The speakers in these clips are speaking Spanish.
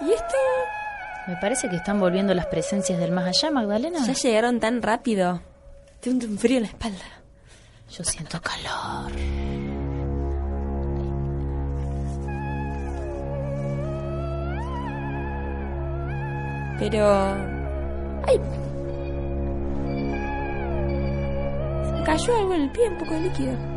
¿Y esto? Me parece que están volviendo las presencias del más allá, Magdalena. Ya llegaron tan rápido. Tengo un frío en la espalda. Yo siento calor. Pero... ¡Ay! Se me cayó algo en el pie, un poco de líquido.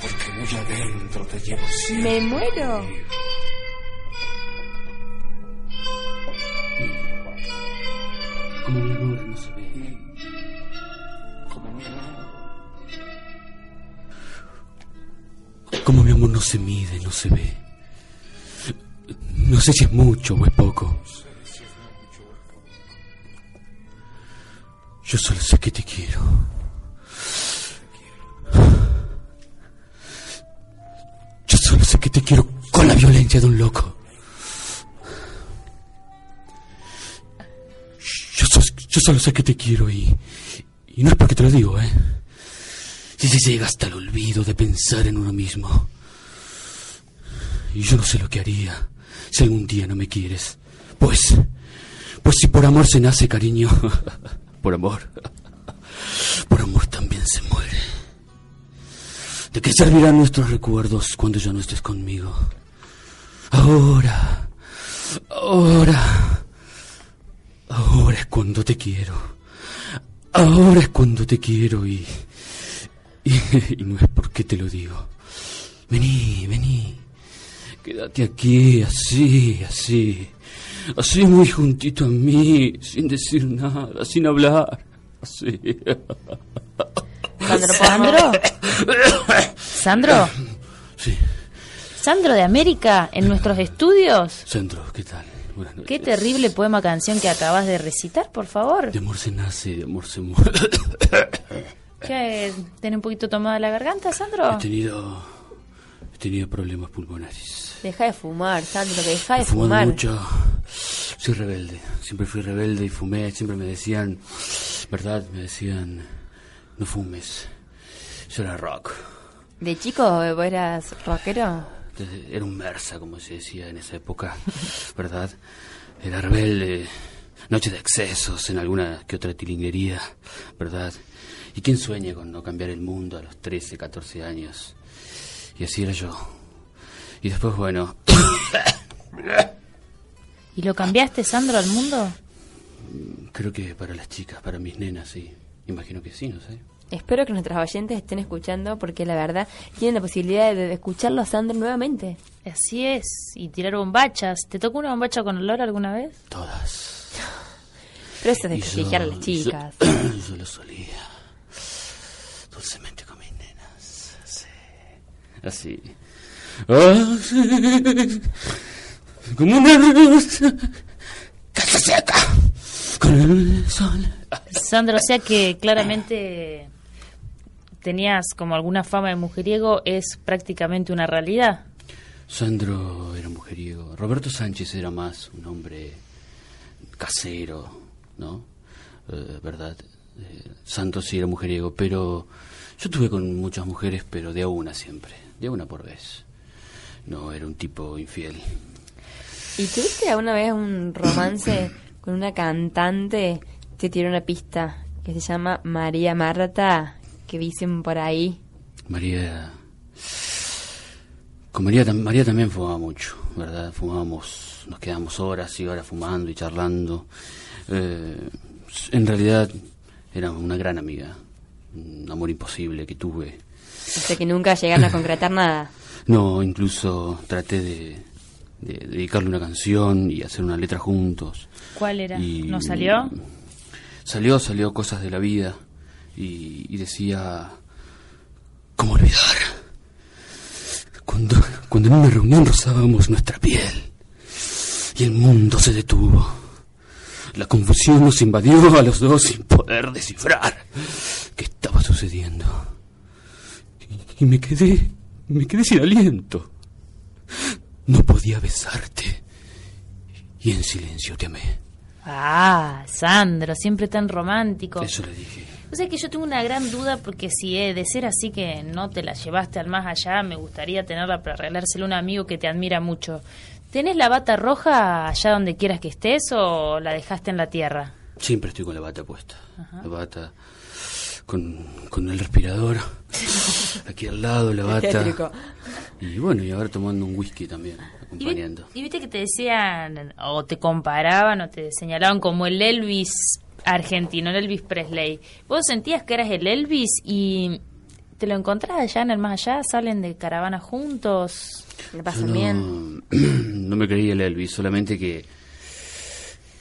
Porque muy adentro te llevo siempre. ¡Me muero! Como mi amor no se ve. Como mi amor. Como mi amor no se mide, no se ve. No sé si es mucho o es poco. Yo solo sé que te quiero. Te quiero con la violencia de un loco. Yo, so- yo solo sé que te quiero y, y no es porque te lo digo, ¿eh? Si se llega hasta el olvido de pensar en uno mismo. Y yo no sé lo que haría si algún día no me quieres. Pues, pues si por amor se nace, cariño, por amor, por amor también se muere. ¿De qué servirán nuestros recuerdos cuando ya no estés conmigo? Ahora, ahora, ahora es cuando te quiero. Ahora es cuando te quiero y, y, y no es porque te lo digo. Vení, vení. Quédate aquí, así, así. Así muy juntito a mí, sin decir nada, sin hablar. Así. Sandro, ¿Sandro? ¿Sandro? Sí. ¿Sandro de América en nuestros estudios? Sandro, ¿qué tal? Buenas noches. Qué terrible poema canción que acabas de recitar, por favor. De amor se nace, de amor se muere. ¿Qué? ¿Tiene un poquito tomada la garganta, Sandro? He tenido, he tenido problemas pulmonares. Deja de fumar, Sandro, que deja de He fumado fumar. mucho. Soy rebelde. Siempre fui rebelde y fumé. Siempre me decían, ¿verdad? Me decían, no fumes. Yo era rock. ¿De chico vos eras rockero? Era un mersa, como se decía en esa época, ¿verdad? Era rebelde. Noche de excesos en alguna que otra tilinguería, ¿verdad? ¿Y quién sueña con no cambiar el mundo a los 13, 14 años? Y así era yo. Y después, bueno, ¿Y lo cambiaste, Sandro, al mundo? creo que para las chicas, para mis nenas, sí. Imagino que sí, no sé. Espero que nuestros oyentes estén escuchando porque la verdad tienen la posibilidad de escucharlo a Sandro nuevamente. Así es. Y tirar bombachas. ¿Te tocó una bombacha con olor alguna vez? Todas. Pero eso es Y desprestigiar a las chicas. Yo, yo lo solía. Dulcemente con mis nenas. Sí. Así. Así. Como una rosa que se seca con el sol. Sandro, o sea que claramente tenías como alguna fama de mujeriego, es prácticamente una realidad. Sandro era mujeriego. Roberto Sánchez era más un hombre casero, ¿no? Eh, ¿Verdad? Eh, Santos sí era mujeriego, pero yo tuve con muchas mujeres, pero de a una siempre, de a una por vez. No era un tipo infiel. ¿Y tuviste alguna vez un romance con una cantante? Te tiró una pista que se llama María Marta, que dicen por ahí. María. Con María, María también fumaba mucho, ¿verdad? Fumábamos, nos quedábamos horas y horas fumando y charlando. Eh, en realidad era una gran amiga, un amor imposible que tuve. O sea que nunca llegaron a concretar nada. No, incluso traté de, de dedicarle una canción y hacer una letra juntos. ¿Cuál era? Y- ¿No salió? Salió, salió Cosas de la Vida y, decía, ¿cómo olvidar? Cuando, cuando en una reunión rozábamos nuestra piel y el mundo se detuvo. La confusión nos invadió a los dos sin poder descifrar qué estaba sucediendo. Y, y me quedé, me quedé sin aliento. no podía besarte. Y en silencio te amé. Ah, Sandro, siempre tan romántico. Eso le dije. O sea que yo tengo una gran duda porque si eh, de ser así que no te la llevaste al más allá, me gustaría tenerla para regalársela a un amigo que te admira mucho. ¿Tenés la bata roja allá donde quieras que estés o la dejaste en la tierra? Siempre estoy con la bata puesta. La bata con, con el respirador. Aquí al lado la bata. Y bueno, y ahora tomando un whisky también, acompañando. y viste que te decían, o te comparaban, o te señalaban como el Elvis argentino, el Elvis Presley. ¿Vos sentías que eras el Elvis y te lo encontrás allá en el más allá? ¿Salen de caravana juntos? ¿Le pasan no, bien? no me creí el Elvis, solamente que,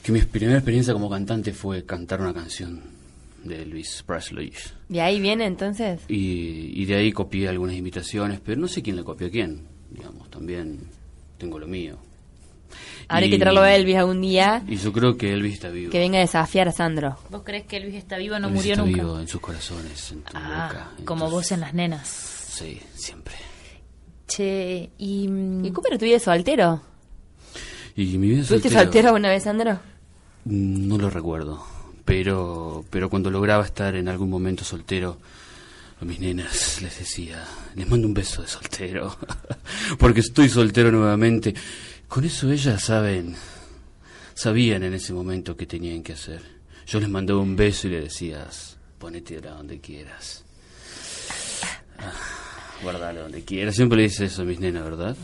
que mi primera experiencia como cantante fue cantar una canción de Elvis Presley. ¿De ahí viene entonces? Y, y de ahí copié algunas imitaciones, pero no sé quién le copió a quién. Digamos, también tengo lo mío. Habrá Y- que traerlo a Elvis algún día Y yo creo que Elvis está vivo. que venga a desafiar a Sandro. ¿Vos crees que Elvis está vivo, no Elvis murió está nunca? vivo en sus corazones, en tu Ah, boca. como vos en las nenas. Sí, siempre. Che, y... mm, ¿Y cómo era tu vida soltero? Y mi vida ¿Fuiste soltero- soltero alguna vez, Sandro? Mm, No lo recuerdo, pero, pero cuando lograba estar en algún momento soltero, a mis nenas les decía, les mando un beso de soltero, porque estoy soltero nuevamente. Con eso ellas saben, sabían en ese momento qué tenían que hacer. Yo les mandaba un beso y le decías, ponete a donde quieras. Ah, guardalo donde quieras. Siempre le dice eso a mis nenas, ¿verdad?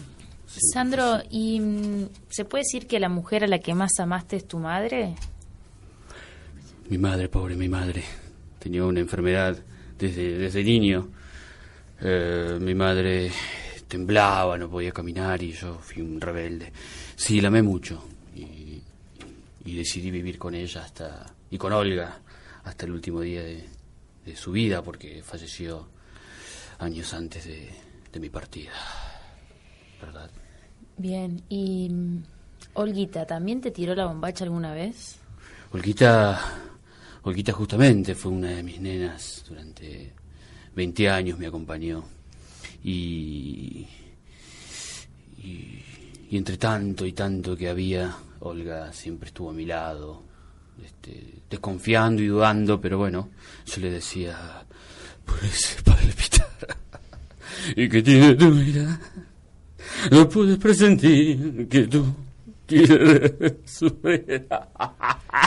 Siempre Sandro, así. ¿y mm, se puede decir que la mujer a la que más amaste es tu madre? Mi madre, pobre mi madre, tenía una enfermedad desde, desde niño. Eh, mi madre temblaba, no podía caminar y yo fui un rebelde. Sí, la amé mucho y, y decidí vivir con ella hasta y con Olga hasta el último día de, de su vida porque falleció años antes de, de mi partida. ¿Verdad? Bien, y... mm, Olguita, ¿también te tiró la bombacha alguna vez? Olguita, Olguita justamente fue una de mis nenas durante 20 años, me acompañó. Y, y, y entre tanto y tanto que había, Olga siempre estuvo a mi lado, este, desconfiando y dudando, pero bueno, yo le decía, por ese palpitar, y que tiene tu mirada, no puedes presentir que tú.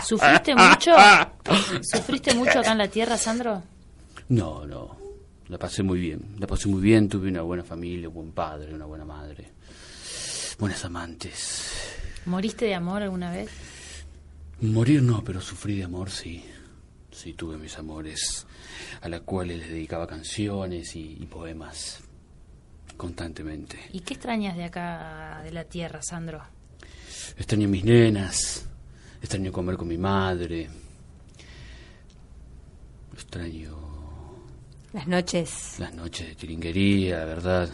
¿Sufriste mucho? ¿Sufriste mucho acá en la tierra, Sandro? No, no. La pasé muy bien. La pasé muy bien. Tuve una buena familia, un buen padre, una buena madre. Buenas amantes. ¿Moriste de amor alguna vez? Morir no, pero sufrí de amor sí. Sí, tuve mis amores a las cuales les dedicaba canciones y, y poemas constantemente. ¿Y qué extrañas de acá, de la tierra, Sandro? Extraño mis nenas, extraño comer con mi madre, extraño Las noches. las noches de tiringuería, ¿verdad?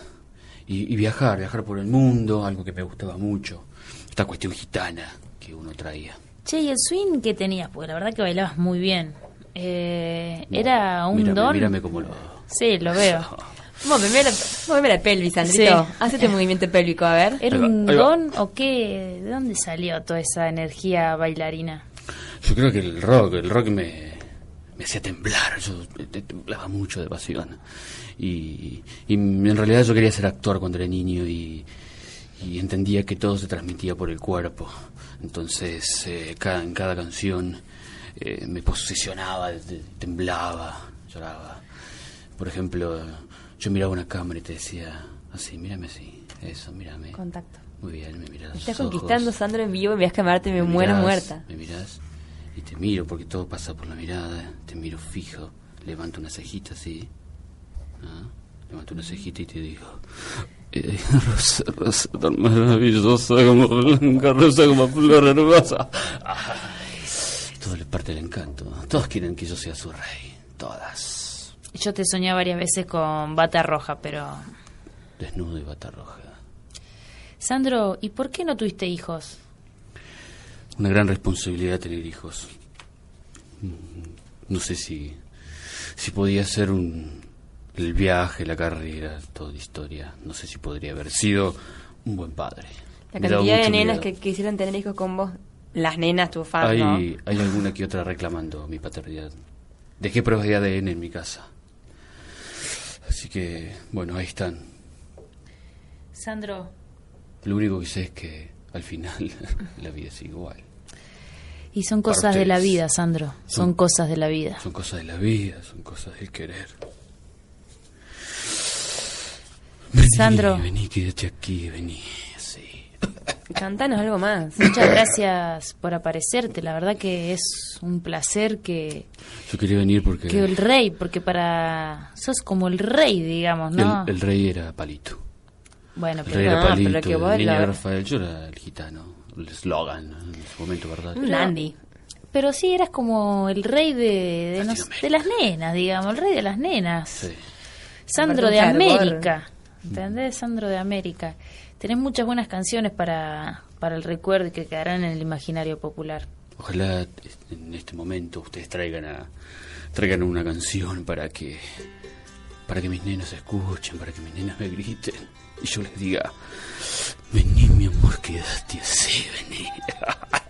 Y, y viajar, viajar por el mundo, algo que me gustaba mucho. Esta cuestión gitana que uno traía. Che, ¿y el swing que tenías? Porque la verdad que bailabas muy bien. Eh, ¿Era un mírame, don? Mírame como lo... Sí, lo veo. Móveme la, móveme la pelvis, Sandrito. Sí. Hacete movimiento pélvico, a ver. ¿Era un don o qué? ¿De dónde salió toda esa energía bailarina? Yo creo que el rock, el rock me, me hacía temblar, yo te- te- temblaba mucho de pasión. Y, y en realidad yo quería ser actor cuando era niño y, y entendía que todo se transmitía por el cuerpo. Entonces, eh, cada, en cada canción eh, me posicionaba, te- temblaba, lloraba. Por ejemplo, yo miraba una cámara y te decía, así, mírame así, eso, mírame. Contacto. Muy bien, me miras. Me estás conquistando, Sandro, en vivo. Me vas a quemarte, me, Me muero mirás, muerta. Me mirás y te miro porque todo pasa por la mirada. Te miro fijo, levanto una cejita así. ¿ah? Levanto una cejita y te digo. eh, rosa, rosa tan maravillosa como blanca, rosa como flor hermosa. Ay, todo le parte del encanto. Todos quieren que yo sea su rey. Todas. Yo te soñé varias veces con bata roja, pero... Desnudo y bata roja. Sandro, ¿y por qué no tuviste hijos? Una gran responsabilidad tener hijos. Mm, No sé si, si podía ser un, el viaje, la carrera, toda la historia. No sé si podría haber sido un buen padre. La Me cantidad de nenas miedo. que quisieran tener hijos con vos. Las nenas, tu fan, hay, ¿no? hay alguna que otra reclamando mi paternidad. Dejé pruebas de ADN en mi casa. Así que, bueno, ahí están. Sandro, Lo único que sé es que al final la vida es igual. y son cosas de la vida, Sandro. Son Son- cosas de la vida. Son cosas de la vida, son cosas del querer. Vení, Sandro. Vení, quédate aquí, vení. Cantanos algo más. Muchas gracias por aparecerte. La verdad que es un placer que, Yo quería venir porque que el rey, porque para... Sos como el rey, digamos, ¿no? el, el rey era Palito. Bueno, El pero rey era no, Palito, pero que vos lo- Rafael, yo era el gitano. El eslogan ¿no? en ese momento, ¿verdad? Un Andy. Pero sí eras como el rey de, de, nos- Latinoamérica. de las nenas, digamos, el rey de las nenas. Sí. Sandro de. América. ¿Entendés? Sandro de América tenés muchas buenas canciones para, para el recuerdo y que quedarán en el imaginario popular. Ojalá en este momento ustedes traigan a, traigan una canción para que para que mis nenas escuchen, para que mis nenas me griten y yo les diga, vení mi amor, quedaste así, vení.